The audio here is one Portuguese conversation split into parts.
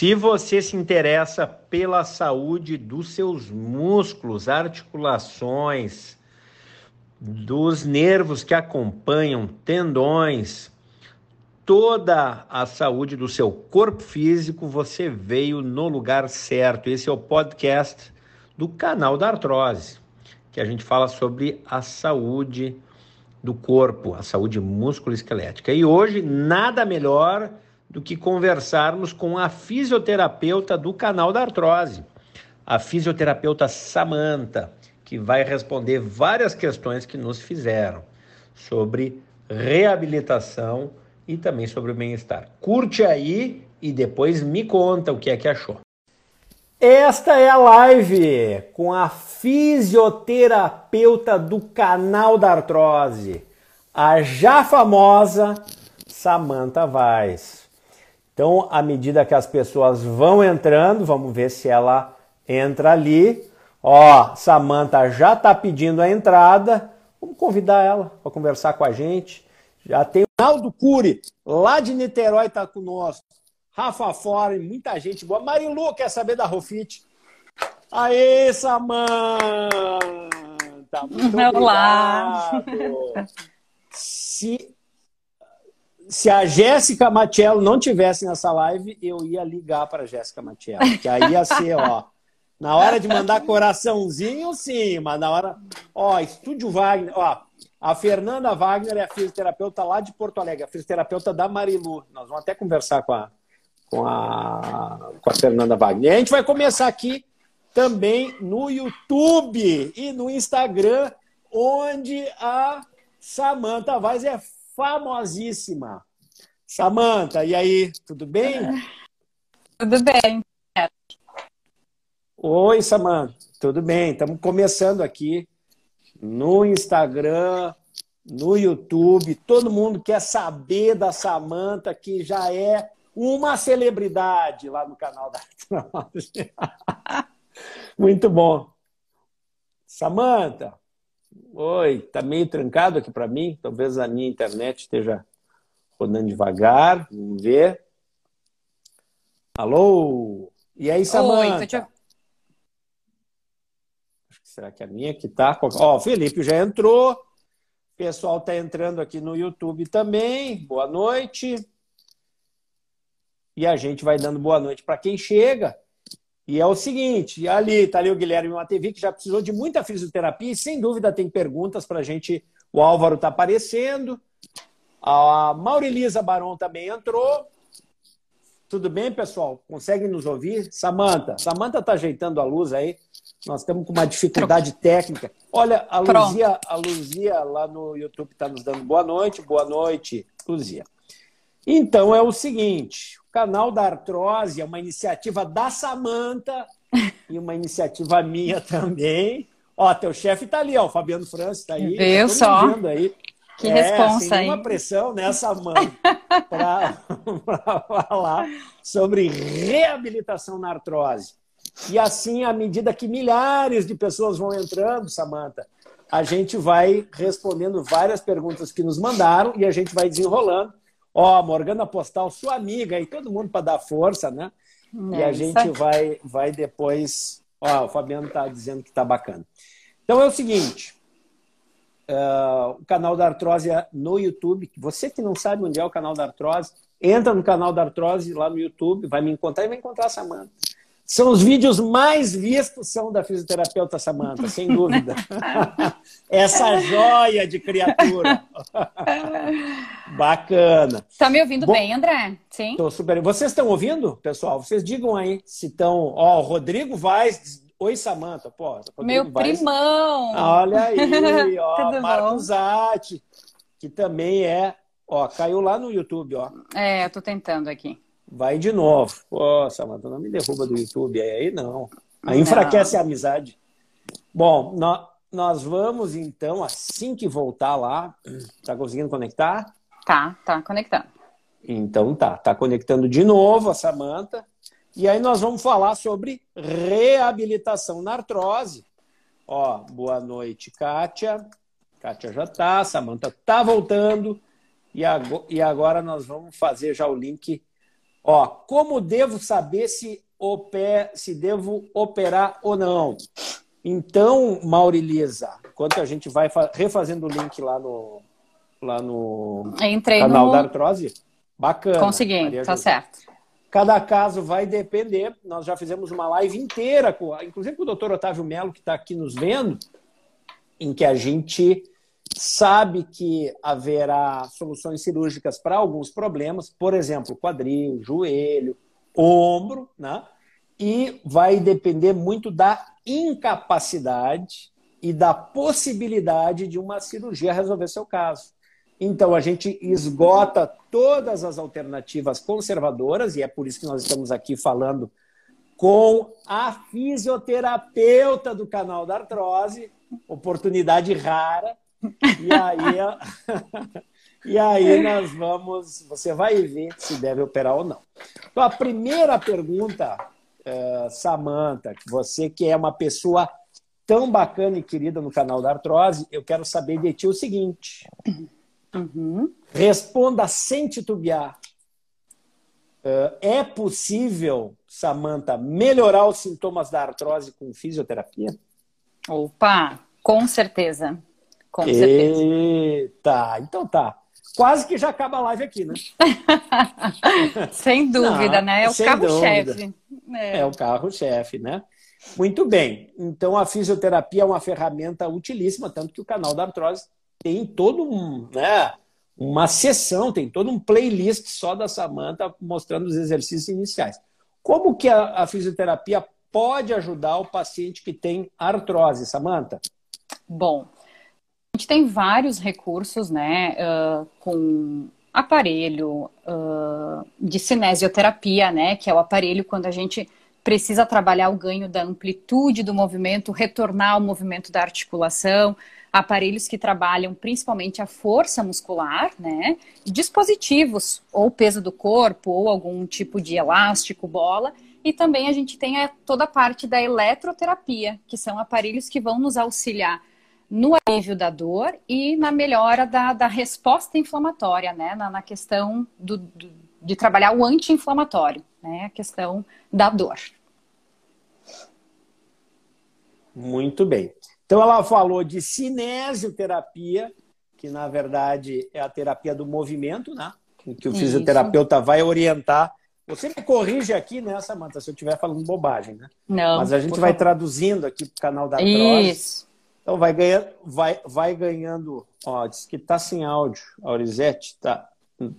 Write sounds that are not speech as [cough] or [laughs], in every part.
Se você se interessa pela saúde dos seus músculos, articulações, dos nervos que acompanham, tendões, toda a saúde do seu corpo físico, você veio no lugar certo. Esse é o podcast do canal da Artrose, que a gente fala sobre a saúde do corpo, a saúde músculo-esquelética. E hoje, nada melhor do que conversarmos com a fisioterapeuta do canal da artrose, a fisioterapeuta Samanta, que vai responder várias questões que nos fizeram sobre reabilitação e também sobre o bem-estar. Curte aí e depois me conta o que é que achou. Esta é a live com a fisioterapeuta do canal da artrose, a já famosa Samanta Vaz. Então, à medida que as pessoas vão entrando, vamos ver se ela entra ali. Ó, Samanta já está pedindo a entrada. Vamos convidar ela para conversar com a gente. Já tem o Naldo Cury, lá de Niterói, está conosco. Rafa Fora, muita gente boa. Marilu quer saber da Rofit. Aê, Samanta! Muito Olá! Obrigado. [laughs] Se se a Jéssica Matiello não tivesse nessa live, eu ia ligar para a Jéssica Matiello, que aí ia ser, ó, na hora de mandar coraçãozinho, sim, mas na hora, ó, Estúdio Wagner, ó, a Fernanda Wagner é a fisioterapeuta lá de Porto Alegre, a fisioterapeuta da Marilu. Nós vamos até conversar com a, com a, com a Fernanda Wagner. E a gente vai começar aqui também no YouTube e no Instagram, onde a Samanta Vaz é famosíssima. Samanta, e aí, tudo bem? Tudo bem. Oi, Samanta, tudo bem? Estamos começando aqui no Instagram, no YouTube. Todo mundo quer saber da Samanta, que já é uma celebridade lá no canal da [laughs] Muito bom. Samanta, Oi, tá meio trancado aqui para mim. Talvez a minha internet esteja rodando devagar. Vamos ver. Alô? E aí, Samanta? Oi, te... Será que é a minha que tá? Ó, o Felipe já entrou. O pessoal tá entrando aqui no YouTube também. Boa noite. E a gente vai dando boa noite para quem chega. E é o seguinte, ali está ali o Guilherme Matevi, que já precisou de muita fisioterapia e sem dúvida tem perguntas para a gente. O Álvaro está aparecendo. A Maurelisa Baron também entrou. Tudo bem, pessoal? Conseguem nos ouvir? Samanta, Samanta está ajeitando a luz aí. Nós estamos com uma dificuldade técnica. Olha, a Luzia, a Luzia lá no YouTube está nos dando boa noite. Boa noite, Luzia. Então é o seguinte, canal da artrose é uma iniciativa da Samanta e uma iniciativa minha também. Ó, teu chefe está ali, ó, o Fabiano França está aí. Viu só? Aí. Que é, responsa uma pressão nessa mão para falar sobre reabilitação na artrose. E assim, à medida que milhares de pessoas vão entrando, Samanta, a gente vai respondendo várias perguntas que nos mandaram e a gente vai desenrolando. Ó, Morgana Postal, sua amiga e todo mundo para dar força, né? É, e a gente vai, vai depois. Ó, o Fabiano está dizendo que está bacana. Então é o seguinte: uh, o canal da Artrose é no YouTube. Você que não sabe onde é o canal da Artrose, entra no canal da Artrose lá no YouTube, vai me encontrar e vai encontrar a Samanta. São os vídeos mais vistos são da fisioterapeuta Samanta, sem [laughs] dúvida. Essa joia de criatura. Bacana. Está me ouvindo Bom, bem, André? Sim. Estou super. Vocês estão ouvindo, pessoal? Vocês digam aí se estão. Ó, o Rodrigo Vaz. Oi, Samanta. Pô, Rodrigo Meu Vaz. primão. Olha aí, [laughs] ó. Marco Zatti, que também é. Ó, caiu lá no YouTube, ó. É, eu tô tentando aqui. Vai de novo. Pô, Samanta, não me derruba do YouTube. Aí não. Aí não. enfraquece a amizade. Bom, nós, nós vamos então, assim que voltar lá. Tá conseguindo conectar? Tá, tá conectando. Então tá, tá conectando de novo a Samanta. E aí nós vamos falar sobre reabilitação na artrose. Ó, boa noite, Kátia. Kátia já tá, Samanta tá voltando. E agora nós vamos fazer já o link Ó, como devo saber se, oper, se devo operar ou não? Então, Maurilisa, enquanto a gente vai refazendo o link lá no, lá no Entrei canal no... da artrose, bacana. Consegui, tá certo. Cada caso vai depender. Nós já fizemos uma live inteira, com, inclusive com o doutor Otávio Melo, que está aqui nos vendo, em que a gente sabe que haverá soluções cirúrgicas para alguns problemas, por exemplo, quadril, joelho, ombro, né? E vai depender muito da incapacidade e da possibilidade de uma cirurgia resolver seu caso. Então, a gente esgota todas as alternativas conservadoras, e é por isso que nós estamos aqui falando com a fisioterapeuta do canal da artrose, oportunidade rara. E aí, [laughs] e aí nós vamos, você vai ver se deve operar ou não. Então, a primeira pergunta, uh, Samantha, você que é uma pessoa tão bacana e querida no canal da artrose, eu quero saber de ti o seguinte. Uhum. Responda sem titubear. Uh, é possível, Samantha, melhorar os sintomas da artrose com fisioterapia? Opa, com certeza. Com certeza. Eita, então tá. Quase que já acaba a live aqui, né? [laughs] sem dúvida, Não, né? É o carro-chefe. É. é o carro-chefe, né? Muito bem. Então a fisioterapia é uma ferramenta utilíssima, tanto que o canal da artrose tem todo um, né, uma sessão, tem todo um playlist só da Samanta mostrando os exercícios iniciais. Como que a, a fisioterapia pode ajudar o paciente que tem artrose, Samanta? Bom, a gente tem vários recursos, né, uh, com aparelho uh, de cinesioterapia, né, que é o aparelho quando a gente precisa trabalhar o ganho da amplitude do movimento, retornar ao movimento da articulação, aparelhos que trabalham principalmente a força muscular, né? Dispositivos, ou peso do corpo, ou algum tipo de elástico, bola. E também a gente tem a, toda a parte da eletroterapia, que são aparelhos que vão nos auxiliar no alívio da dor e na melhora da, da resposta inflamatória, né? Na, na questão do, do, de trabalhar o anti-inflamatório, né? A questão da dor. Muito bem. Então, ela falou de cinesioterapia, que na verdade é a terapia do movimento, né? Em que o Isso. fisioterapeuta vai orientar. Você me corrige aqui, né, Samanta, se eu estiver falando bobagem, né? Não. Mas a gente vai favor. traduzindo aqui para o canal da. Isso. Então vai ganhando, vai, vai ganhando. Ó, diz que tá sem áudio. A Aurizete tá,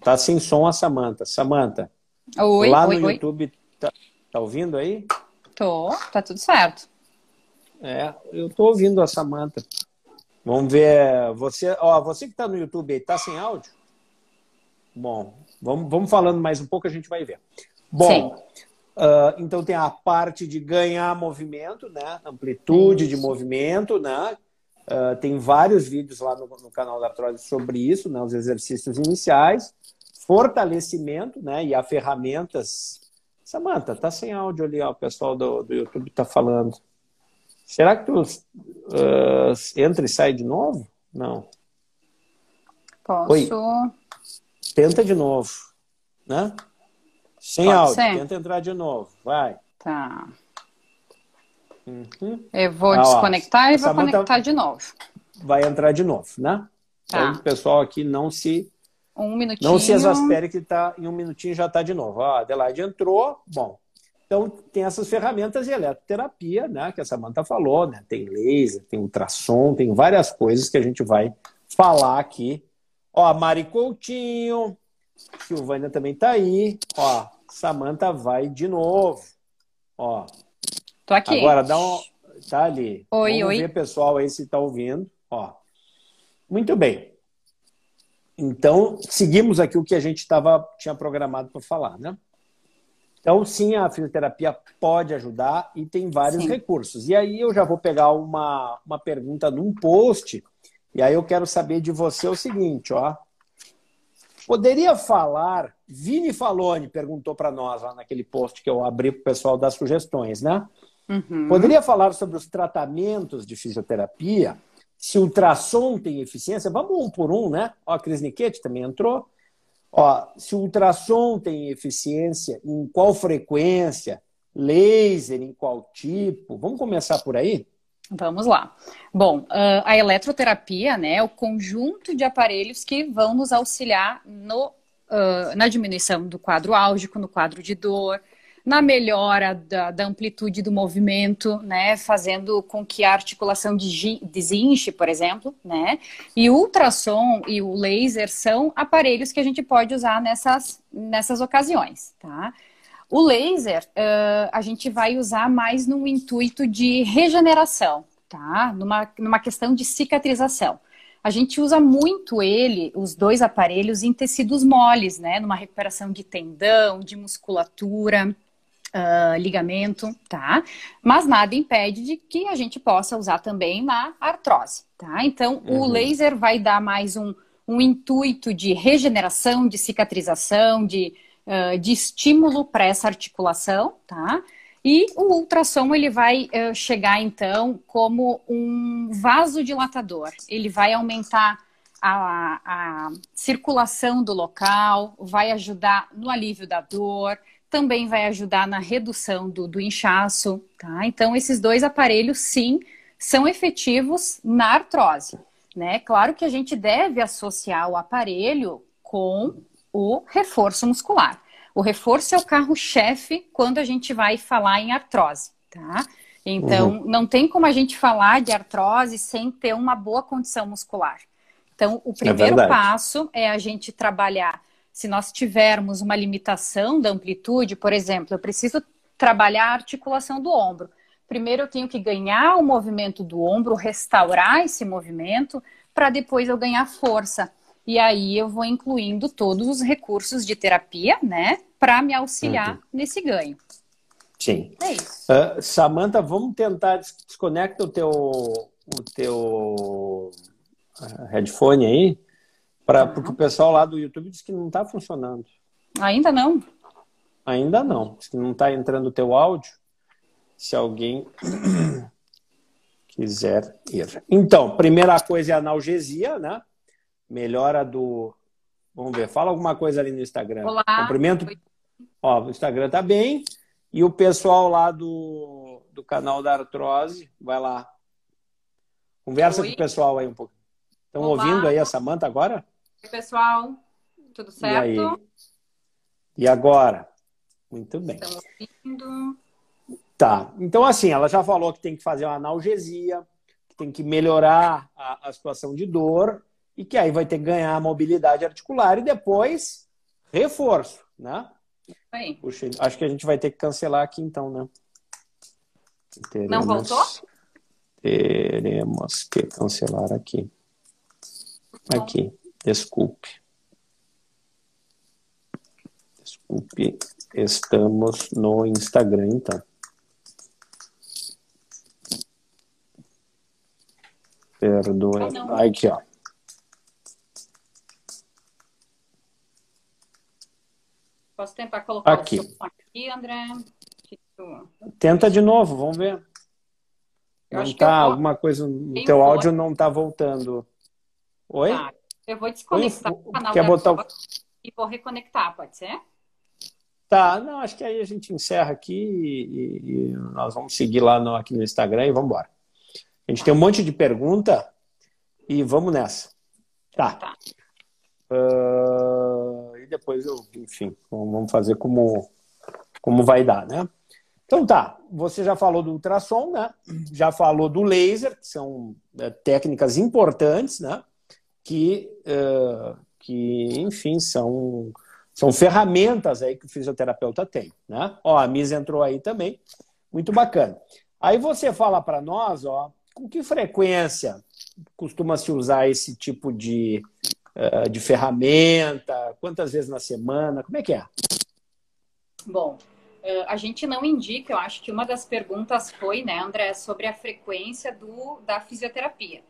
tá sem som a Samanta. Samanta. Oi, lá oi, no oi. YouTube, tá, tá ouvindo aí? Tô, tá tudo certo. É, eu tô ouvindo a Samanta. Vamos ver. Você, ó, você que está no YouTube aí, tá sem áudio? Bom, vamos, vamos falando mais um pouco, a gente vai ver. Bom, uh, então tem a parte de ganhar movimento, né? Amplitude isso. de movimento, né? Uh, tem vários vídeos lá no, no canal da Artrose sobre isso, né? Os exercícios iniciais, fortalecimento, né? E há ferramentas. Samanta, tá sem áudio ali, ó. O pessoal do, do YouTube tá falando. Será que tu uh, entra e sai de novo? Não. Posso. Oi. Tenta de novo. Né? Sem Pode áudio. Ser. Tenta entrar de novo. Vai. Tá. Uhum. Eu vou ah, desconectar ó, e vou conectar de novo. Vai entrar de novo, né? Tá. Então, o pessoal aqui não se. Um minutinho. Não se exaspere que tá, em um minutinho já está de novo. A Adelaide entrou. Bom, então, tem essas ferramentas de eletroterapia, né, que a Samanta falou, né? Tem laser, tem ultrassom, tem várias coisas que a gente vai falar aqui. Ó, Mari Coutinho, Silvânia também tá aí. Ó, Samanta vai de novo. Ó. Tô aqui. Agora dá um tá ali. Oi, Vamos oi. ver pessoal aí se tá ouvindo, ó. Muito bem. Então, seguimos aqui o que a gente tava, tinha programado para falar, né? Então, sim, a fisioterapia pode ajudar e tem vários sim. recursos. E aí eu já vou pegar uma, uma pergunta num post, e aí eu quero saber de você o seguinte, ó. Poderia falar, Vini Faloni perguntou para nós lá naquele post que eu abri para o pessoal das sugestões, né? Uhum. Poderia falar sobre os tratamentos de fisioterapia, se o ultrassom tem eficiência? Vamos um por um, né? Ó, a Cris Niquete também entrou. Ó, se o ultrassom tem eficiência, em qual frequência? Laser, em qual tipo? Vamos começar por aí? Vamos lá. Bom, a eletroterapia né, é o conjunto de aparelhos que vão nos auxiliar no, na diminuição do quadro álgico, no quadro de dor, na melhora da, da, amplitude do movimento, né, fazendo com que a articulação desinche, por exemplo, né, e o ultrassom e o laser são aparelhos que a gente pode usar nessas, nessas ocasiões, tá? O laser uh, a gente vai usar mais no intuito de regeneração, tá? Numa, numa questão de cicatrização. A gente usa muito ele, os dois aparelhos, em tecidos moles, né? Numa recuperação de tendão, de musculatura, uh, ligamento, tá? Mas nada impede de que a gente possa usar também na artrose, tá? Então, uhum. o laser vai dar mais um, um intuito de regeneração, de cicatrização, de, de estímulo para essa articulação, tá? E o ultrassom ele vai uh, chegar então como um vasodilatador. Ele vai aumentar a, a, circulação do local, vai ajudar no alívio da dor, também vai ajudar na redução do, do inchaço, tá? Então, esses dois aparelhos, sim, são efetivos na artrose, né? Claro que a gente deve associar o aparelho com o reforço muscular. O reforço é o carro-chefe quando a gente vai falar em artrose, tá? Então, uhum. não tem como a gente falar de artrose sem ter uma boa condição muscular. Então, o primeiro é passo é a gente trabalhar se nós tivermos uma limitação da amplitude, por exemplo, eu preciso trabalhar a articulação do ombro. Primeiro eu tenho que ganhar o movimento do ombro, restaurar esse movimento, para depois eu ganhar força. E aí eu vou incluindo todos os recursos de terapia, né, para me auxiliar uhum. nesse ganho. Sim. É isso. Uh, Samantha, vamos tentar desconectar o teu, o teu uh, headphone aí. Pra, uhum. Porque o pessoal lá do YouTube diz que não está funcionando. Ainda não? Ainda não. Diz que não está entrando o teu áudio. Se alguém [clears throat] quiser ir. Então, primeira coisa é analgesia, né? Melhora do. Vamos ver, fala alguma coisa ali no Instagram. Olá. Cumprimento. Ó, o Instagram tá bem. E o pessoal lá do, do canal da artrose, vai lá. Conversa Oi. com o pessoal aí um pouco. Estão ouvindo aí a Samanta agora? Oi, pessoal. Tudo certo? E, e agora? Muito bem. Estamos ouvindo. Tá. Então, assim, ela já falou que tem que fazer uma analgesia, que tem que melhorar a, a situação de dor e que aí vai ter que ganhar a mobilidade articular e depois reforço, né? Aí. Puxa, acho que a gente vai ter que cancelar aqui então, né? Teremos, Não voltou? Teremos que cancelar aqui. Aqui. Desculpe. Desculpe, estamos no Instagram, então. Perdoe. Ah, aqui, ó. Posso tentar colocar aqui. o seu aqui, André? Tenta de novo, vamos ver. Eu não tá, alguma coisa no teu áudio não tá voltando. Oi? Tá. Eu vou desconectar o canal Quer botar o... e vou reconectar, pode ser? Tá, não, acho que aí a gente encerra aqui e, e nós vamos seguir lá no, aqui no Instagram e vamos embora. A gente tem um monte de pergunta e vamos nessa. Tá. tá. Uh, depois eu, enfim, vamos fazer como, como vai dar, né? Então tá, você já falou do ultrassom, né? Já falou do laser, que são é, técnicas importantes, né? que, uh, que enfim, são, são ferramentas aí que o fisioterapeuta tem. Né? Ó, a Misa entrou aí também, muito bacana. Aí você fala para nós, ó, com que frequência costuma se usar esse tipo de, uh, de ferramenta? Quantas vezes na semana? Como é que é? Bom, a gente não indica, eu acho que uma das perguntas foi, né, André, sobre a frequência do, da fisioterapia.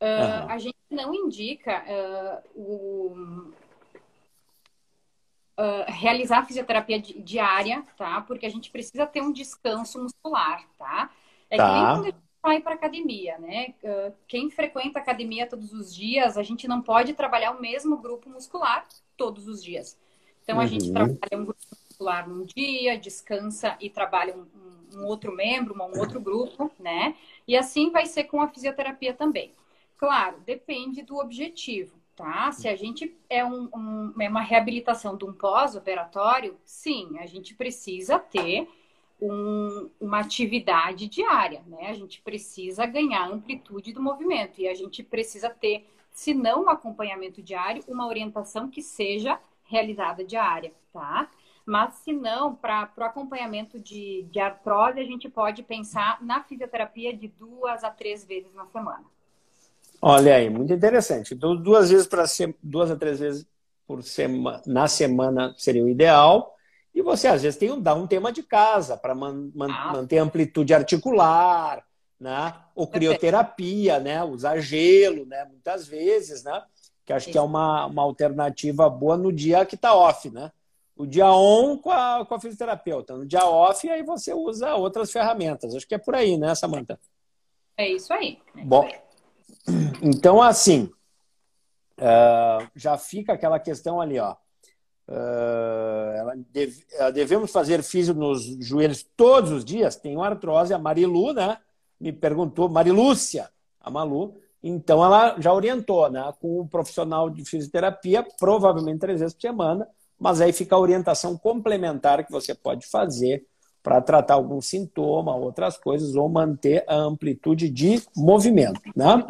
Uh, uhum. A gente não indica uh, o, uh, realizar fisioterapia diária, tá? Porque a gente precisa ter um descanso muscular, tá? É tá. que nem quando a gente vai para academia, né? Quem frequenta academia todos os dias, a gente não pode trabalhar o mesmo grupo muscular todos os dias. Então a uhum. gente trabalha um grupo muscular num dia, descansa e trabalha um, um, outro membro, um outro grupo, né? E assim vai ser com a fisioterapia também. Claro, depende do objetivo, tá? Se a gente é, um, um, é uma reabilitação de um pós-operatório, sim, a gente precisa ter um, uma atividade diária, né? A gente precisa ganhar amplitude do movimento e a gente precisa ter, se não um acompanhamento diário, uma orientação que seja realizada diária, tá? Mas se não, para o acompanhamento de, de artrose, a gente pode pensar na fisioterapia de duas a três vezes na semana. Olha aí, muito interessante. Então, duas vezes para duas a três vezes por semana na semana seria o ideal. E você, às vezes, tem um, dá um tema de casa para man, man, ah. manter amplitude articular, né? Ou crioterapia, né? Usar gelo, né? Muitas vezes, né? Que acho que é uma, uma alternativa boa no dia que está off, né? O dia on com a, com a fisioterapeuta. No dia off, aí você usa outras ferramentas. Acho que é por aí, né, Samanta? É isso aí. É Bom, isso aí. [clears throat] Então, assim, uh, já fica aquela questão ali, ó. Uh, deve, uh, devemos fazer físio nos joelhos todos os dias? Tem uma artrose, a Marilu, né? Me perguntou, Marilúcia, a Malu. Então, ela já orientou, né? Com um profissional de fisioterapia, provavelmente três vezes por semana, mas aí fica a orientação complementar que você pode fazer para tratar algum sintoma, outras coisas, ou manter a amplitude de movimento. Né?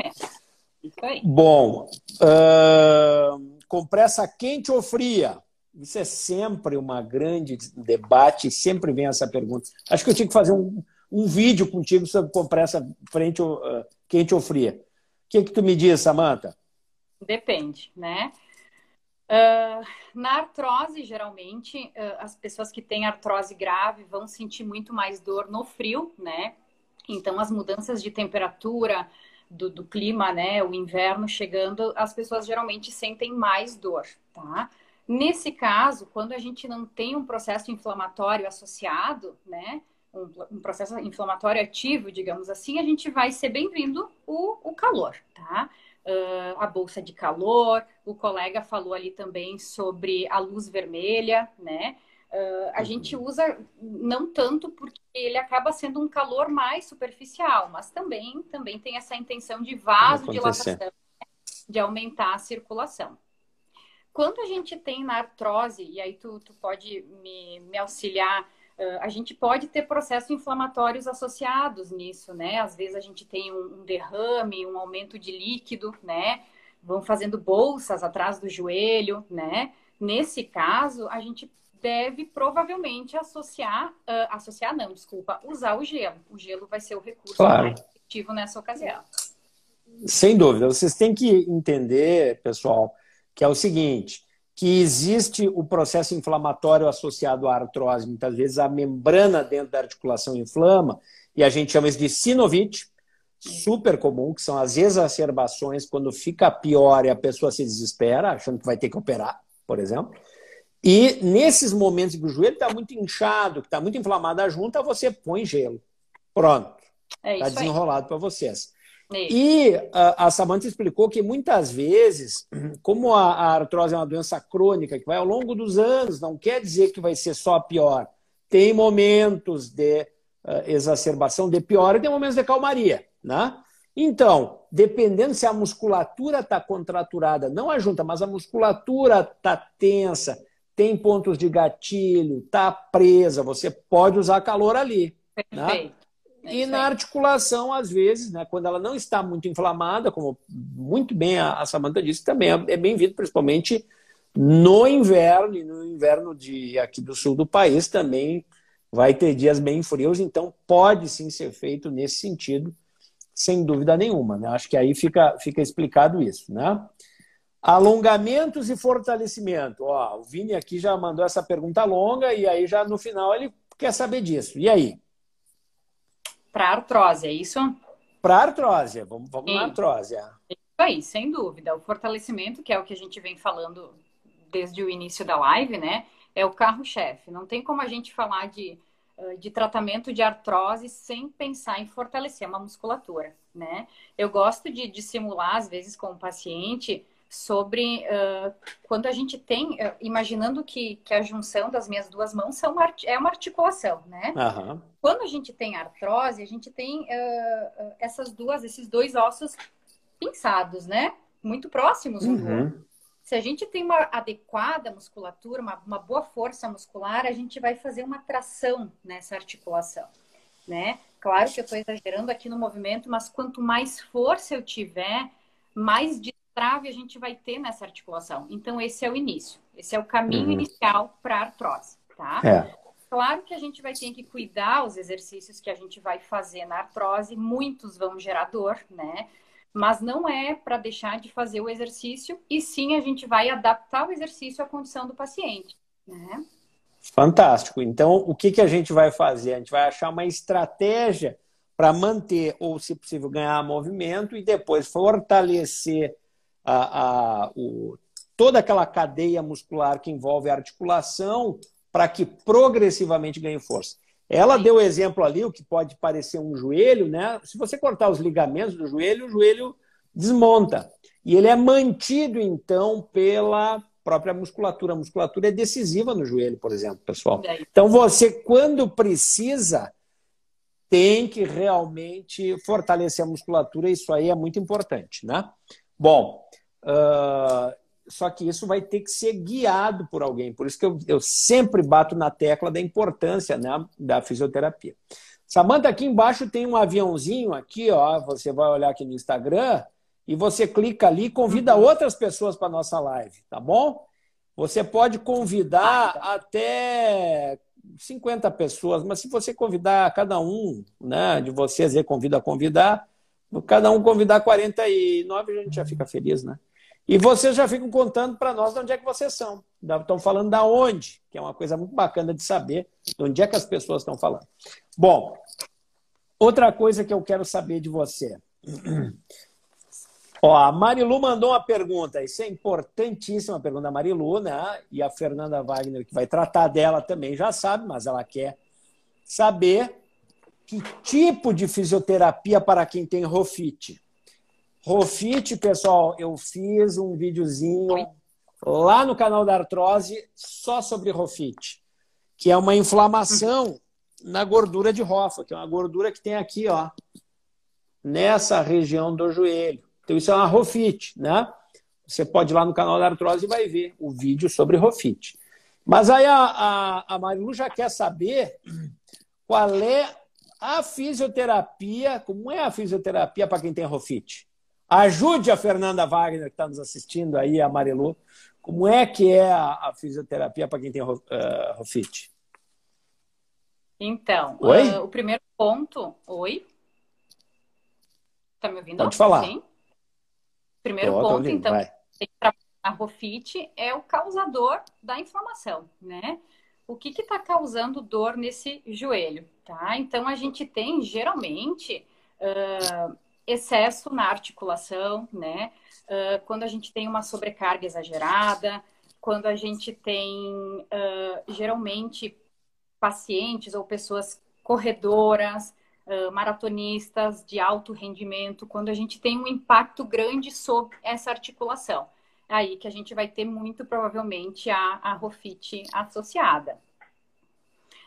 Bom, uh, compressa quente ou fria? Isso é sempre uma grande debate, sempre vem essa pergunta. Acho que eu tinha que fazer um, um vídeo contigo sobre compressa frente ou, uh, quente ou fria. O que, que tu me diz, Samanta? Depende, né? Uh, na artrose, geralmente, uh, as pessoas que têm artrose grave vão sentir muito mais dor no frio, né? Então, as mudanças de temperatura do, do, clima, né? O inverno chegando, as pessoas geralmente sentem mais dor, tá? Nesse caso, quando a gente não tem um processo inflamatório associado, né? Um, um processo inflamatório ativo, digamos assim, a gente vai ser bem-vindo o, o calor, tá? uh, a bolsa de calor, o colega falou ali também sobre a luz vermelha, né? Uh, a uhum. gente usa não tanto porque ele acaba sendo um calor mais superficial, mas também, também tem essa intenção de vasodilatação, né? de aumentar a circulação. Quando a gente tem na artrose, e aí tu, tu pode me, me auxiliar a gente pode ter processos inflamatórios associados nisso, né? Às vezes a gente tem um derrame, um aumento de líquido, né? Vão fazendo bolsas atrás do joelho, né? Nesse caso, a gente deve provavelmente associar, uh, associar não, desculpa, usar o gelo. O gelo vai ser o recurso claro. mais efetivo nessa ocasião. Sem dúvida. Vocês têm que entender, pessoal, que é o seguinte: que existe o processo inflamatório associado à artrose. Muitas vezes a membrana dentro da articulação inflama, e a gente chama isso de sinovite, super comum, que são as exacerbações quando fica pior e a pessoa se desespera, achando que vai ter que operar, por exemplo. E nesses momentos que o joelho está muito inchado, que está muito inflamado a junta, você põe gelo. Pronto. Está é desenrolado para vocês. E a, a Samantha explicou que muitas vezes, [clears throat] como a, a, artrose é uma doença crônica que vai ao longo dos anos, não quer dizer que vai ser só pior. Tem momentos de uh, exacerbação de pior e tem momentos de calmaria, né? Então, dependendo se a musculatura está contraturada, não a junta, mas a musculatura está tensa, tem pontos de gatilho, está presa, você pode usar calor ali. Né? Perfeito. Né? É e na articulação, às vezes, né, quando ela não está muito inflamada, como muito bem a, a Samanta disse, também é, é bem-vindo, principalmente no inverno, e no inverno de, aqui do sul do país também vai ter dias bem frios, então pode sim ser feito nesse sentido, sem dúvida nenhuma. Né? Acho que aí fica, fica explicado isso. Né? Alongamentos e fortalecimento. Ó, o Vini aqui já mandou essa pergunta longa e aí já no final ele quer saber disso. E aí? Para artrose, é isso? Para artrose, vamos, vamos na artrose. É. Isso aí, sem dúvida. O fortalecimento, que é o que a gente vem falando desde o início da live, né? É o carro-chefe. Não tem como a gente falar de de tratamento de artrose sem pensar em fortalecer uma musculatura, né? Eu gosto de, de simular, às vezes, com o paciente, sobre uh, quando a gente tem, uh, imaginando que, que a junção das minhas duas mãos são uma, é uma articulação, né? Uhum. Quando a gente tem artrose, a gente tem uh, essas duas, esses dois ossos pinçados, né? Muito próximos um uhum. do outro. Se a gente tem uma adequada musculatura, uma, uma boa força muscular, a gente vai fazer uma tração nessa articulação, né? Claro que eu estou exagerando aqui no movimento, mas quanto mais força eu tiver, mais trave a gente vai ter nessa articulação. Então, esse é o início. Esse é o caminho uhum. inicial para a artrose, tá? É. Claro que a gente vai ter que cuidar os exercícios que a gente vai fazer na artrose. Muitos vão gerar dor, né? Mas não é para deixar de fazer o exercício, e sim a gente vai adaptar o exercício à condição do paciente, né? Fantástico. Então, o que, que a gente vai fazer? A gente vai achar uma estratégia para manter, ou se possível, ganhar movimento e depois fortalecer a, a, o, toda aquela cadeia muscular que envolve a articulação para que progressivamente ganhe força. Ela deu o exemplo ali, o que pode parecer um joelho, né? Se você cortar os ligamentos do joelho, o joelho desmonta. E ele é mantido, então, pela própria musculatura. A musculatura é decisiva no joelho, por exemplo, pessoal. Então, você, quando precisa, tem que realmente fortalecer a musculatura. Isso aí é muito importante, né? Bom, uh, só que isso vai ter que ser guiado por alguém. Por isso que eu, eu sempre bato na tecla da importância né, da fisioterapia. Samanta, aqui embaixo tem um aviãozinho aqui, ó. Você vai olhar aqui no Instagram e você clica ali e convida uhum. outras pessoas para nossa live, tá bom? Você pode convidar até 50 pessoas, mas se você convidar cada um, né, de vocês aí convida a convidar, Cada um convidar 49, a gente já fica feliz, né? E vocês já ficam contando para nós de onde é que vocês são. Estão falando da onde, que é uma coisa muito bacana de saber de onde é que as pessoas estão falando. Bom, outra coisa que eu quero saber de você. [clears throat] Ó, a Marilu mandou uma pergunta, isso é importantíssima a pergunta da Marilu, né? E a Fernanda Wagner, que vai tratar dela também, já sabe, mas ela quer saber que tipo de fisioterapia para quem tem Rofite? Rofite, pessoal, eu fiz um videozinho lá no canal da Artrose só sobre Rofite, que é uma inflamação na gordura de Rofa, que é uma gordura que tem aqui, ó, nessa região do joelho. Então isso é uma Rofite, né? Você pode ir lá no canal da Artrose e vai ver o vídeo sobre Rofite. Mas aí a, a, a Marilu já quer saber qual é a fisioterapia, como é a fisioterapia para quem tem Rofite? Ajude a Fernanda Wagner, que está nos assistindo aí, a Marilu. Como é que é a, fisioterapia para quem tem uh, Rofite? Então, uh, o primeiro ponto. Oi? Está me ouvindo? Pode falar. Sim. Primeiro Tô, ponto, então, a Rofite é o causador da inflamação, né? o que está causando dor nesse joelho, tá? Então a gente tem geralmente uh, excesso na articulação, né? Uh, quando a gente tem uma sobrecarga exagerada, quando a gente tem uh, geralmente pacientes ou pessoas corredoras, maratonistas de alto rendimento, quando a gente tem um impacto grande sobre essa articulação aí que a gente vai ter muito provavelmente a, a ROFIT associada.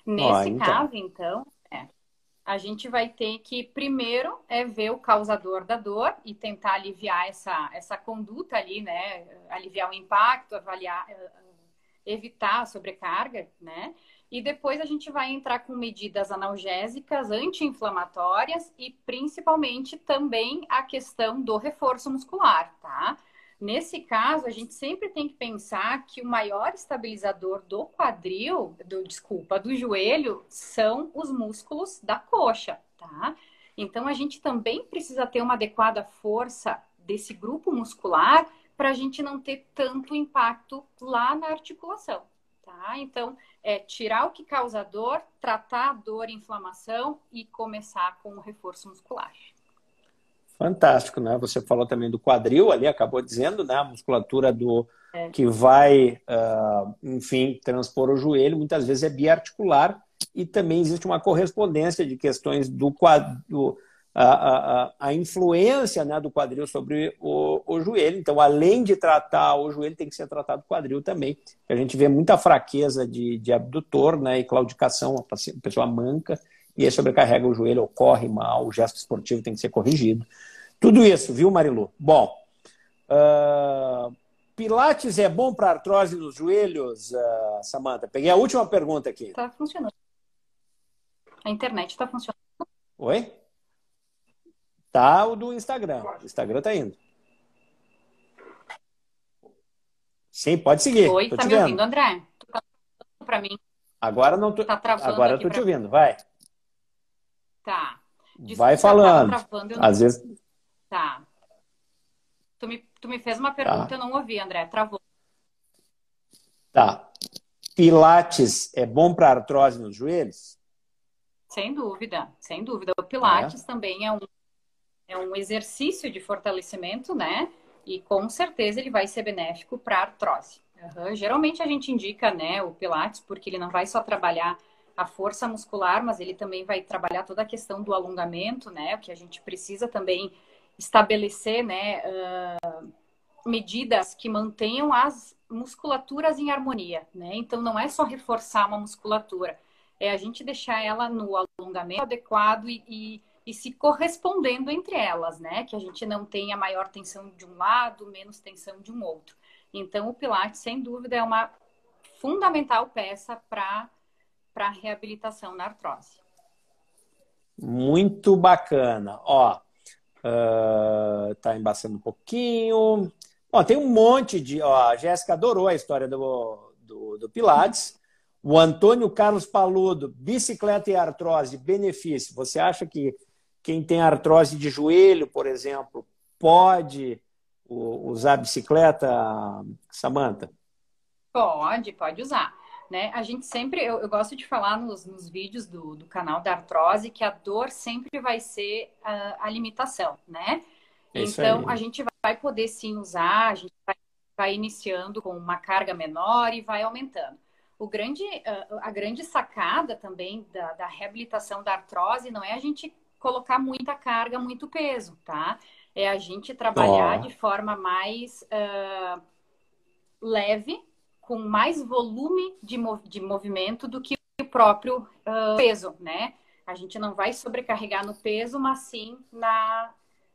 Nesse então. caso, então, é, a gente vai ter que primeiro é ver o causador da dor e tentar aliviar essa, essa conduta ali, né? Aliviar o impacto, avaliar, eh, evitar a sobrecarga, né? E depois a gente vai entrar com medidas analgésicas, anti-inflamatórias e principalmente também a questão do reforço muscular, tá? Nesse caso, a gente sempre tem que pensar que o maior estabilizador do quadril, do, desculpa, do joelho, são os músculos da coxa, tá? Então, a gente também precisa ter uma adequada força desse grupo muscular para a gente não ter tanto impacto lá na articulação, tá? Então, é tirar o que causa dor, tratar a dor e inflamação e começar com o reforço muscular. Fantástico, né? Você falou também do quadril ali, acabou dizendo, né? A musculatura do é. que vai, uh, enfim, transpor o joelho, muitas vezes é biarticular e também existe uma correspondência de questões do quadro, a, a, a influência né, do quadril sobre o, o, joelho. Então, além de tratar o joelho, tem que ser tratado o quadril também. A gente vê muita fraqueza de, de abdutor né, e claudicação, a pessoa manca, e aí sobrecarrega o joelho, ocorre mal, o gesto esportivo tem que ser corrigido. Tudo isso, viu, Marilu? Bom, uh, Pilates é bom para artrose nos joelhos, uh, Samanta? Peguei a última pergunta aqui. Está funcionando. A internet está funcionando. Oi? Tá o do Instagram. O Instagram tá indo. Sim, pode seguir. Oi, tô tá me vendo. ouvindo, André? Tu tá para mim. Agora não tô. Tá travando Agora eu tô te ouvindo, vai. Tá. Desculpa, vai falando. Travando, não... Às vezes. Tá. Tu me, tu me fez uma pergunta, tá. eu não ouvi, André. Travou. Tá. Pilates é bom para artrose nos joelhos? Sem dúvida, sem dúvida. O Pilates é. também é um é um exercício de fortalecimento, né? E com certeza ele vai ser benéfico para artrose. Uhum. Geralmente a gente indica, né, o Pilates, porque ele não vai só trabalhar a força muscular, mas ele também vai trabalhar toda a questão do alongamento, né? O que a gente precisa também estabelecer, né? Uh, medidas que mantenham as musculaturas em harmonia, né? Então não é só reforçar uma musculatura, é a gente deixar ela no alongamento adequado e, e e se correspondendo entre elas, né? Que a gente não tenha maior tensão de um lado, menos tensão de um outro. Então, o Pilates, sem dúvida, é uma fundamental peça para a reabilitação na artrose. Muito bacana. Ó, uh, tá embaçando um pouquinho. Ó, tem um monte de. Ó, a Jéssica adorou a história do, do, do Pilates. O Antônio Carlos Paludo, bicicleta e artrose, benefício. Você acha que quem tem artrose de joelho, por exemplo, pode usar bicicleta, Samanta? Pode, pode usar. Né? A gente sempre, eu, eu gosto de falar nos, nos vídeos do, do, canal da artrose que a dor sempre vai ser a, a limitação, né? É então, a gente vai poder sim usar, a gente vai, vai iniciando com uma carga menor e vai aumentando. O grande, a grande sacada também da, da reabilitação da artrose não é a gente colocar muita carga, muito peso, tá? É a gente trabalhar oh. de forma mais uh, leve, com mais volume de, mov de movimento do que o próprio uh, peso, né? A gente não vai sobrecarregar no peso, mas sim na,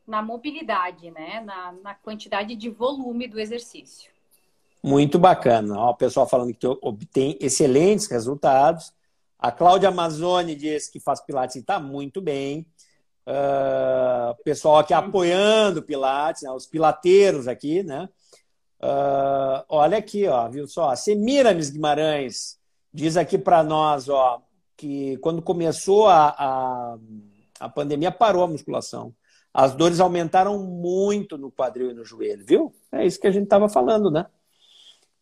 na mobilidade, né? Na, na quantidade de volume do exercício. Muito bacana. Ó, o pessoal falando que obtém excelentes resultados. A Cláudia Amazoni diz que faz Pilates e está muito bem. Uh, pessoal aqui apoiando Pilates, né, os pilateiros aqui, né? Uh, olha aqui, ó, viu só? Semiramis Guimarães diz aqui para nós, ó, que quando começou a, a, a pandemia parou a musculação. As dores aumentaram muito no quadril e no joelho, viu? É isso que a gente estava falando, né?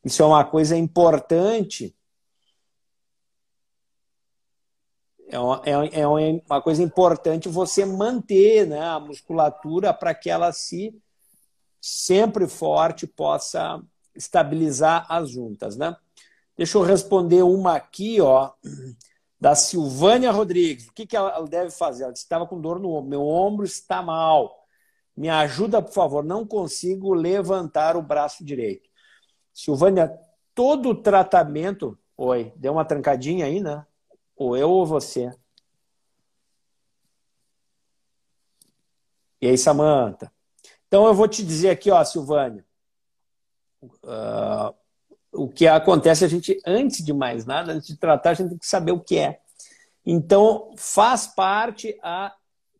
Isso é uma coisa importante é uma, é, é uma coisa importante você manter né, a musculatura para que ela se sempre forte possa estabilizar as juntas, né? Deixa eu responder uma aqui, ó, da Silvânia Rodrigues. O que, que ela deve fazer? Ela estava com dor no ombro. Meu ombro está mal. Me ajuda, por favor. Não consigo levantar o braço direito. Silvânia, todo o tratamento. Oi, deu uma trancadinha aí, né? Ou eu ou você. E aí, Samanta? Então eu vou te dizer aqui, ó, Silvânia. Uh, o que acontece, a gente, antes de mais nada, antes de tratar, a gente tem que saber o que é. Então, faz parte a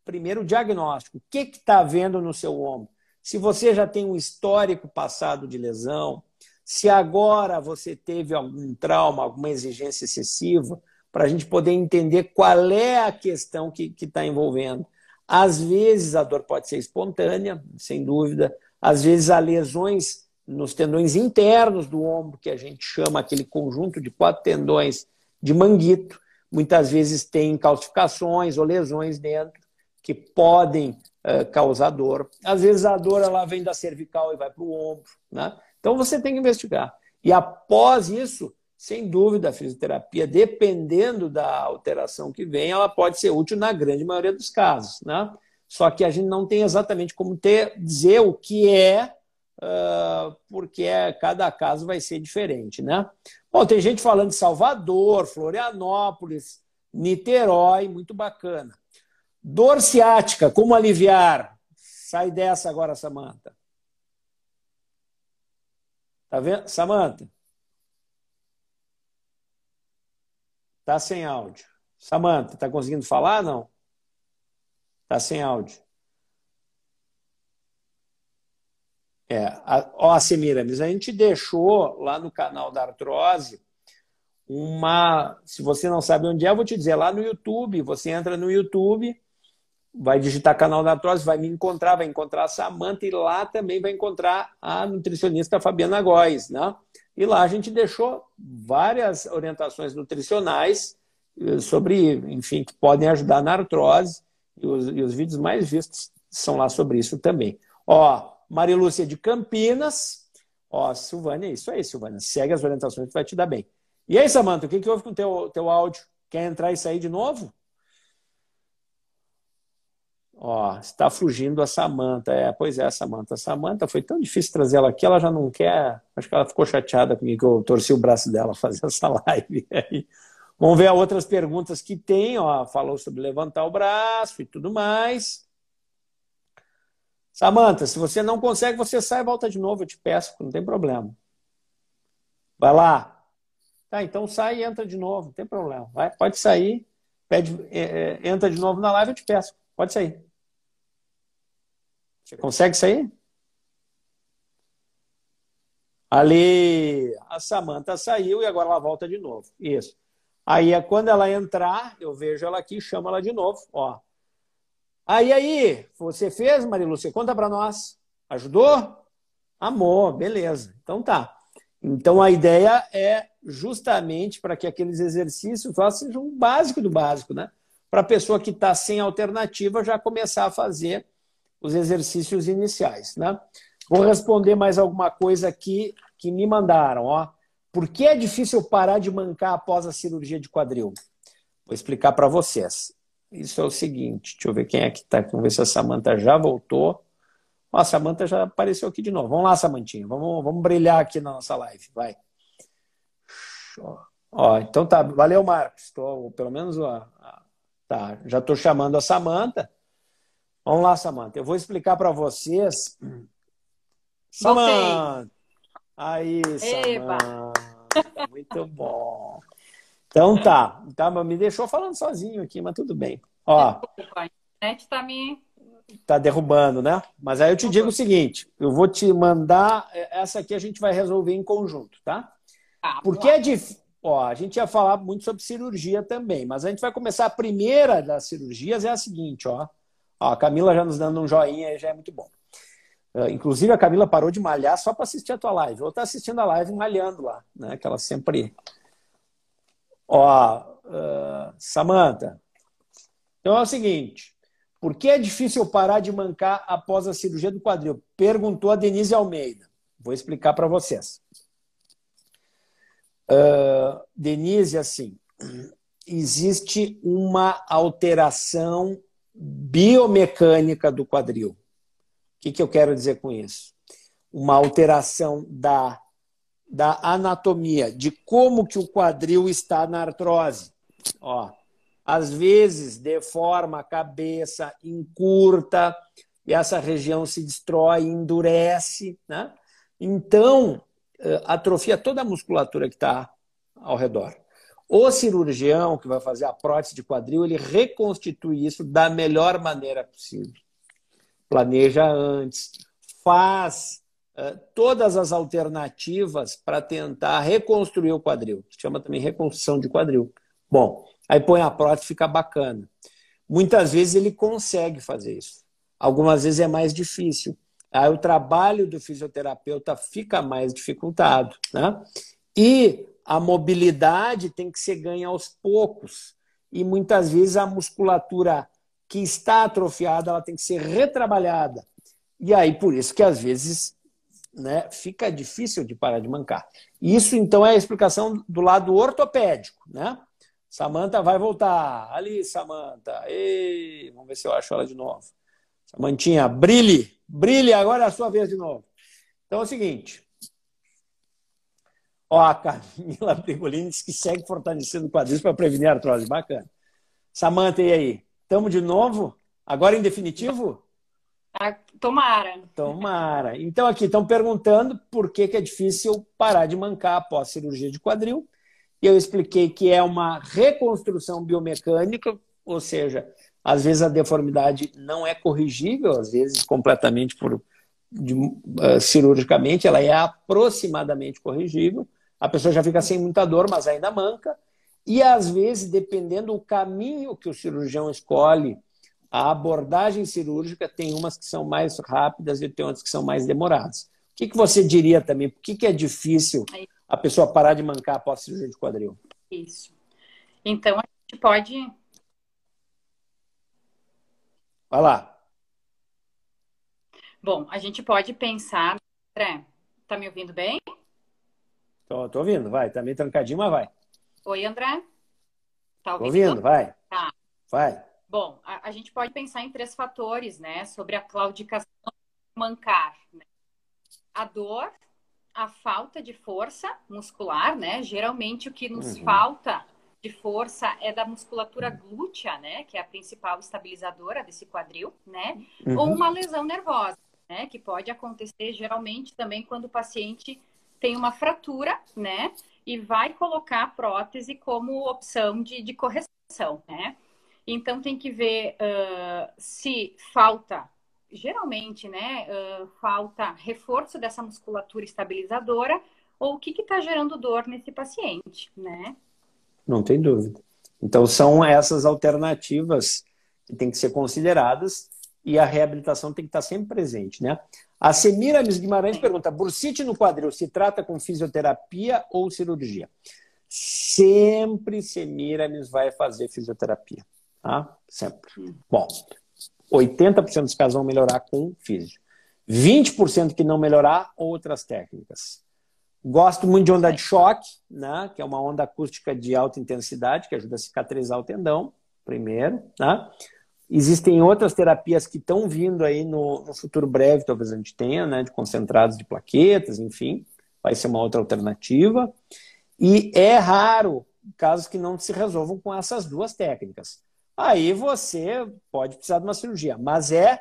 primeiro diagnóstico. O que está havendo no seu ombro? Se você já tem um histórico passado de lesão, se agora você teve algum trauma, alguma exigência excessiva, para a gente poder entender qual é a questão que está envolvendo. Às vezes a dor pode ser espontânea, sem dúvida. Às vezes há lesões nos tendões internos do ombro, que a gente chama aquele conjunto de quatro tendões de manguito. Muitas vezes tem calcificações ou lesões dentro que podem uh, causar dor. Às vezes a dor ela vem da cervical e vai para o ombro. Né? Então você tem que investigar. E após isso, sem dúvida, a fisioterapia, dependendo da alteração que vem, ela pode ser útil na grande maioria dos casos, né? Só que a gente não tem exatamente como ter, dizer o que é, uh, porque é, cada caso vai ser diferente, né? Bom, tem gente falando de Salvador, Florianópolis, Niterói, muito bacana. Dor ciática, como aliviar? Sai dessa agora, Samanta. Tá vendo? Samanta? Tá sem áudio. Samanta, tá conseguindo falar não? Tá sem áudio. É, a, ó, Semiramis, a gente deixou lá no canal da artrose uma. Se você não sabe onde é, eu vou te dizer, lá no YouTube. Você entra no YouTube, vai digitar canal da artrose, vai me encontrar, vai encontrar a Samanta e lá também vai encontrar a nutricionista Fabiana Góes, né? E lá a gente deixou várias orientações nutricionais eh, sobre, enfim, que podem ajudar na artrose. E os, e os vídeos mais vistos são lá sobre isso também. Ó, Marilúcia de Campinas. Ó, Silvânia, isso aí, Silvânia. Segue as orientações que vai te dar bem. E aí, Samanta, o que, que houve com o teu, teu áudio? Quer entrar e sair de novo? Ó, está fugindo a Samanta. É, pois é, Samanta. A Samanta foi tão difícil trazer ela aqui, ela já não quer. Acho que ela ficou chateada comigo que eu torci o braço dela fazer [laughs] essa live. Aí. Vamos ver outras perguntas que tem. Ó, falou sobre levantar o braço e tudo mais. Samanta, se você não consegue, você sai e volta de novo. Eu te peço, não tem problema. Vai lá. Tá, então sai e entra de novo, não tem problema. Vai, pode sair, pede, é, é entra de novo na live, eu te peço. Pode sair. Você consegue sair? Ali, a Samanta saiu e agora ela volta de novo. Isso. Aí, é quando ela entrar, eu vejo ela aqui, chamo ela de novo. Ó. Aí, aí, você fez, Marilúcia? Conta para nós. Ajudou? Amor, beleza. Então tá. Então a ideia é justamente para que aqueles exercícios sejam um básico do básico, né? Para a pessoa que está sem alternativa já começar a fazer os exercícios iniciais. Né? Vou responder mais alguma coisa aqui que me mandaram. Ó. Por que é difícil parar de mancar após a cirurgia de quadril? Vou explicar para vocês. Isso é o seguinte, deixa eu ver quem é que está. Vamos ver se a Samanta já voltou. Ó, a Samanta já apareceu aqui de novo. Vamos lá, Samantinha. Vamos, vamos brilhar aqui na nossa live. Vai. Ó, então tá. Valeu, Marcos. Tô, pelo menos ó, tá. já estou chamando a Samanta. Vamos lá, Samanta. Eu vou explicar para vocês. [clears throat] Samanta! Aí, Samanta. Muito bom. Então tá. tá. Me deixou falando sozinho aqui, mas tudo bem. Ó, a internet está me. Tá derrubando, né? Mas aí eu te digo o seguinte: eu vou te mandar. Essa aqui a gente vai resolver em conjunto, tá? Ah, Porque é difícil. Ó, a gente ia falar muito sobre cirurgia também, mas a gente vai começar a primeira das cirurgias é a seguinte, ó. Ó, a Camila já nos dando um joinha, já é muito bom. Uh, inclusive, a Camila parou de malhar só para assistir a tua live. Ou está assistindo a live malhando lá, né? Que ela sempre. Ó, uh, Samanta. Então é o seguinte: por que é difícil parar de mancar após a cirurgia do quadril? Perguntou a Denise Almeida. Vou explicar para vocês. Uh, Denise, assim, existe uma alteração biomecânica do quadril. O que, que eu quero dizer com isso? Uma alteração da, da anatomia, de como que o quadril está na artrose. Ó, às vezes deforma a cabeça, encurta, e essa região se destrói, endurece. Né? Então, eh, atrofia toda a musculatura que está ao redor. O cirurgião que vai fazer a prótese de quadril, ele reconstitui isso da melhor maneira possível. Planeja antes, faz uh, todas as alternativas para tentar reconstruir o quadril. Chama também reconstrução de quadril. Bom, aí põe a prótese, fica bacana. Muitas vezes ele consegue fazer isso. Algumas vezes é mais difícil. Aí o trabalho do fisioterapeuta fica mais dificultado. Né? E a mobilidade tem que ser ganha aos poucos. E muitas vezes a musculatura que está atrofiada ela tem que ser retrabalhada. E aí, por isso que às vezes né, fica difícil de parar de mancar. Isso, então, é a explicação do lado ortopédico, né? Samanta vai voltar. Ali, Samanta. Ei, vamos ver se eu acho ela de novo. Samantinha, brilhe, brilhe, agora é a sua vez de novo. Então é o seguinte. Ó, a Camila Brigolini diz que segue fortalecendo o quadris para prevenir a artrose. Bacana. Samanta, e aí? Estamos de novo? Agora em definitivo? Ah, tomara. Tomara. Então aqui estão perguntando por que, que é difícil parar de mancar após cirurgia de quadril. E eu expliquei que é uma reconstrução biomecânica, ou seja, às vezes a deformidade não é corrigível, às vezes completamente por, de, uh, cirurgicamente, ela é aproximadamente corrigível. A pessoa já fica sem muita dor, mas ainda manca. E às vezes, dependendo do caminho que o cirurgião escolhe, a abordagem cirúrgica tem umas que são mais rápidas e tem outras que são mais demoradas. O que, que você diria também? Por que, que é difícil a pessoa parar de mancar após cirurgia de quadril? Isso. Então, a gente pode. Vai lá. Bom, a gente pode pensar. André, tá me ouvindo bem? Tô, tô ouvindo, vai. Tá meio trancadinho, mas vai. Oi, André? Tá ouvindo? Tô ouvindo, vai. Tá. Vai. Bom, a, a, gente pode pensar em três fatores, né? Sobre a claudicação mancar. Né? A dor, a falta de força muscular, né? Geralmente o que nos uhum. falta de força é da musculatura glútea, né? Que é a principal estabilizadora desse quadril, né? Uhum. Ou uma lesão nervosa, né? Que pode acontecer geralmente também quando o paciente tem uma fratura, né? E vai colocar a prótese como opção de, de correção, né? Então tem que ver uh, se falta, geralmente, né? Uh, falta reforço dessa musculatura estabilizadora ou o que está gerando dor nesse paciente, né? Não tem dúvida. Então são essas alternativas que têm que ser consideradas e a reabilitação tem que estar sempre presente, né? A Semiramis Guimarães pergunta: bursite no quadril se trata com fisioterapia ou cirurgia? Sempre Semiramis vai fazer fisioterapia, tá? Sempre. Bom, 80% dos casos vão melhorar com físio. 20% que não melhorar, outras técnicas. Gosto muito de onda de choque, né? que é uma onda acústica de alta intensidade, que ajuda a cicatrizar o tendão, primeiro. Né? Existem outras terapias que estão vindo aí no, no, futuro breve, talvez a gente tenha, né, de concentrados de plaquetas, enfim, vai ser uma outra alternativa. E é raro casos que não se resolvam com essas duas técnicas. Aí você pode precisar de uma cirurgia, mas é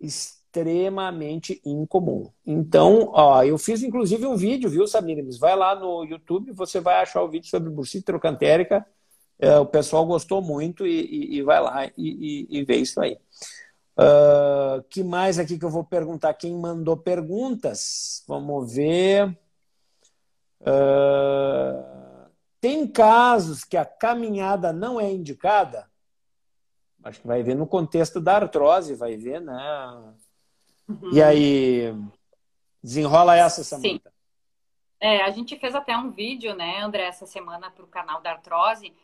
extremamente incomum. Então, ó, eu fiz inclusive um vídeo, viu, Samires? Vai lá no YouTube, você vai achar o vídeo sobre bursite trocantérica é, o pessoal gostou muito e, e, e vai lá e, e, vê isso aí. Uh, que mais aqui que eu vou perguntar? Quem mandou perguntas? Vamos ver. Uh, tem casos que a caminhada não é indicada? Acho que vai ver no contexto da artrose, vai ver, né? Uhum. E aí, desenrola essa, Samanta. Sim. É, a gente fez até um vídeo, né, André, essa semana para o canal da artrose,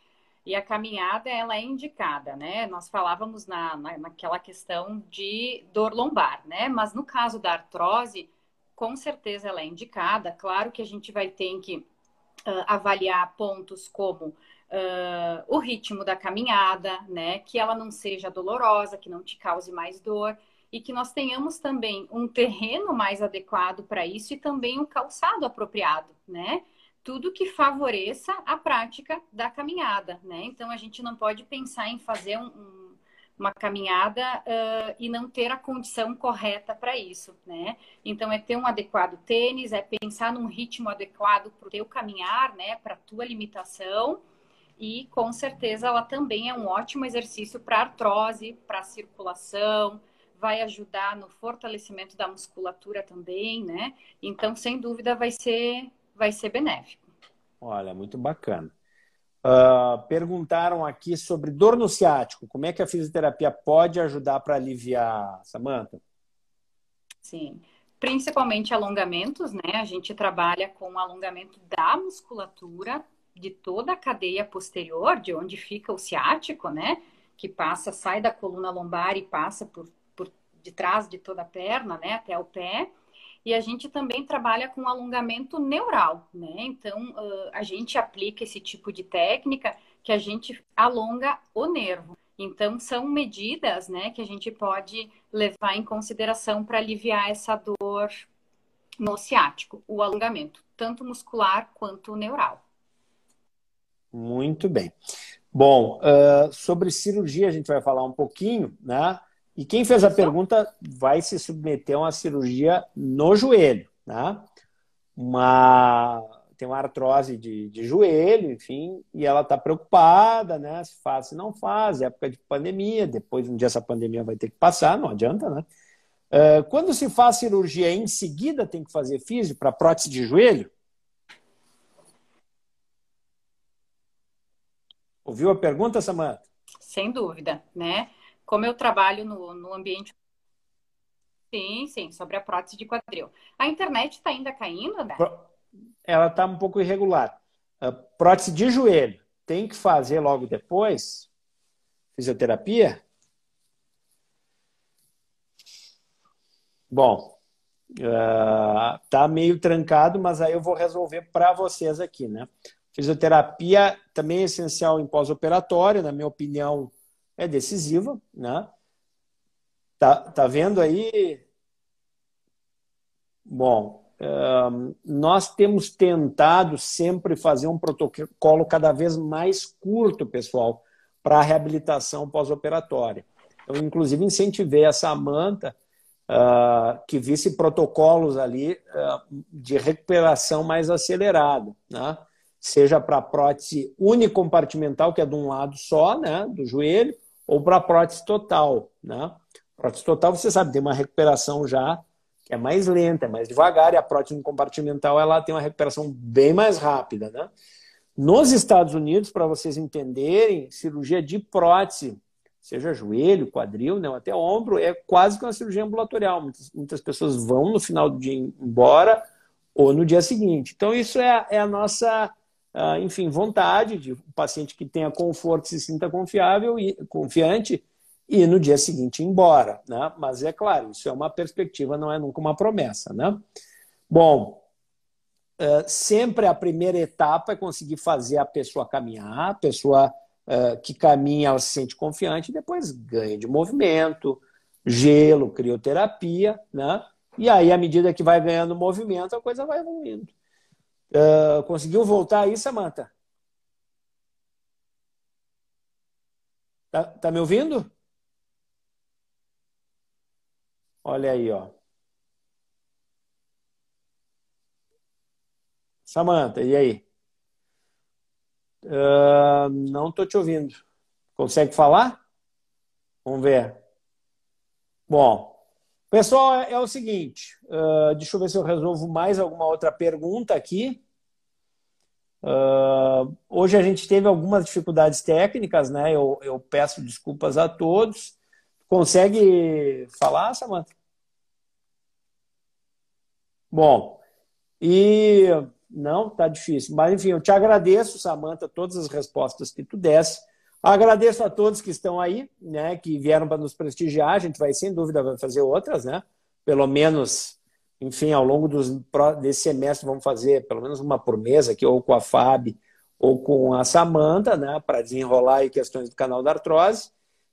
e a caminhada, ela é indicada, né? Nós falávamos na, na, naquela questão de dor lombar, né? Mas no caso da artrose, com certeza ela é indicada. Claro que a gente vai ter que uh, avaliar pontos como uh, o ritmo da caminhada, né? Que ela não seja dolorosa, que não te cause mais dor e que nós tenhamos também um terreno mais adequado para isso e também um calçado apropriado, né? Tudo que favoreça a prática da caminhada, né? Então a gente não pode pensar em fazer um, um, uma caminhada uh, e não ter a condição correta para isso, né? Então é ter um adequado tênis, é pensar num ritmo adequado para o teu caminhar, né? Para tua limitação e com certeza ela também é um ótimo exercício para artrose, para circulação, vai ajudar no fortalecimento da musculatura também, né? Então sem dúvida vai ser vai ser benéfico. Olha, muito bacana. Uh, perguntaram aqui sobre dor no ciático. Como é que a fisioterapia pode ajudar para aliviar, Samanta? Sim, principalmente alongamentos, né? A gente trabalha com alongamento da musculatura de toda a cadeia posterior, de onde fica o ciático, né? Que passa, sai da coluna lombar e passa por, por de trás de toda a perna, né? Até o pé. E a gente também trabalha com alongamento neural, né? Então, a gente aplica esse tipo de técnica que a gente alonga o nervo. Então, são medidas, né, que a gente pode levar em consideração para aliviar essa dor no ciático, o alongamento, tanto muscular quanto neural. Muito bem. Bom, uh, sobre cirurgia a gente vai falar um pouquinho, né? E quem fez a pergunta vai se submeter a uma cirurgia no joelho, né? Uma, tem uma artrose de, de joelho, enfim, e ela está preocupada, né? Se faz, se não faz, época de pandemia, depois um dia essa pandemia vai ter que passar, não adianta, né? Uh, quando se faz cirurgia em seguida tem que fazer físico para prótese de joelho? Ouviu a pergunta, Samanta? Sem dúvida, né? Como eu trabalho no, no ambiente. Sim, sim, sobre a prótese de quadril. A internet está ainda caindo, né? Ela está um pouco irregular. A prótese de joelho tem que fazer logo depois fisioterapia? Bom, uh, tá meio trancado, mas aí eu vou resolver para vocês aqui, né? Fisioterapia também é essencial em pós-operatório, na minha opinião, é decisiva, né? Tá, tá vendo aí? Bom, nós temos tentado sempre fazer um protocolo cada vez mais curto, pessoal, para a reabilitação pós-operatória. Eu, inclusive, incentivei a Samanta que visse protocolos ali de recuperação mais acelerada, né? seja para prótese unicompartimental, que é de um lado só, né, do joelho, ou para prótese total, né? Prótese total, você sabe, tem uma recuperação já que é mais lenta, é mais devagar, e a prótese unicompartimental ela tem uma recuperação bem mais rápida, né? Nos Estados Unidos, para vocês entenderem, cirurgia de prótese, seja joelho, quadril, né, até ombro, é quase que uma cirurgia ambulatorial. Muitas, muitas pessoas vão no final do dia embora ou no dia seguinte. Então, isso é, é a nossa enfim, vontade de um paciente que tenha conforto, se sinta confiável e confiante e no dia seguinte ir embora, né? Mas é claro, isso é uma perspectiva, não é nunca uma promessa, né? Bom, uh, sempre a primeira etapa é conseguir fazer a pessoa caminhar, a pessoa uh, que caminha, ela se sente confiante, depois ganha de movimento, gelo, crioterapia, né? E aí, à medida que vai ganhando movimento, a coisa vai evoluindo. Uh, conseguiu voltar aí, Samanta? Tá, tá me ouvindo? Olha aí, ó. Samanta, e aí? Uh, não tô te ouvindo. Consegue falar? Vamos ver. Bom, Pessoal, é, é o seguinte, uh, deixa eu ver se eu resolvo mais alguma outra pergunta aqui. Uh, hoje a gente teve algumas dificuldades técnicas, né? Eu, eu peço desculpas a todos. Consegue falar, Samantha? Bom, e não, tá difícil. Mas enfim, eu te agradeço, Samantha, todas as respostas que tu desse. Agradeço a todos que estão aí, né, que vieram para nos prestigiar. A gente vai, sem dúvida, fazer outras, né? Pelo menos, enfim, ao longo dos, desse semestre, vamos fazer pelo menos uma por mês aqui, ou com a FAB, ou com a Samanta, né, para desenrolar aí questões do canal da artrose.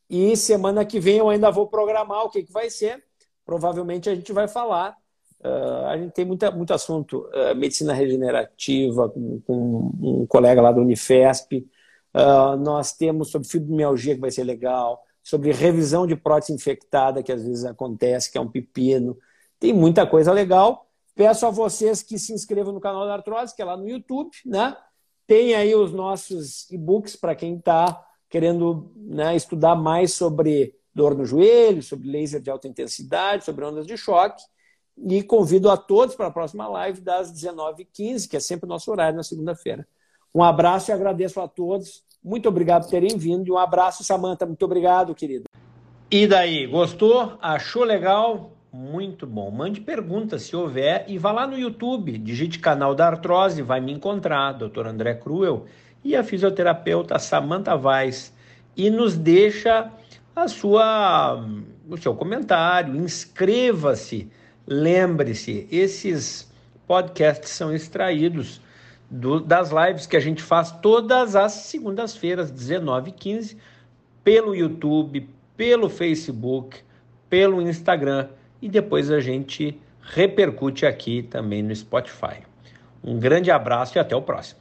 E semana que vem eu ainda vou programar o que, que vai ser. Provavelmente a gente vai falar. Uh, a gente tem muita, muito assunto, uh, medicina regenerativa, com, com um colega lá do Unifesp, Uh, nós temos sobre fibromialgia, que vai ser legal, sobre revisão de prótese infectada, que às vezes acontece, que é um pepino. Tem muita coisa legal. Peço a vocês que se inscrevam no canal da Artrose, que é lá no YouTube, né? Tem aí os nossos e-books para quem está querendo né, estudar mais sobre dor no joelho, sobre laser de alta intensidade, sobre ondas de choque. E convido a todos para a próxima live das 19h15, que é sempre o nosso horário na segunda-feira. Um abraço e agradeço a todos. Muito obrigado por terem vindo. E um abraço, Samanta. Muito obrigado, querido. E daí, gostou? Achou legal? Muito bom. Mande perguntas se houver e vá lá no YouTube, digite canal da artrose, vai me encontrar, Dr. André Cruel e a fisioterapeuta Samanta Vaz e nos deixa a sua o seu comentário, inscreva-se Lembre-se, esses podcasts são extraídos do, das lives que a gente faz todas as segundas-feiras, 19h15, pelo YouTube, pelo Facebook, pelo Instagram e depois a gente repercute aqui também no Spotify. Um grande abraço e até o próximo.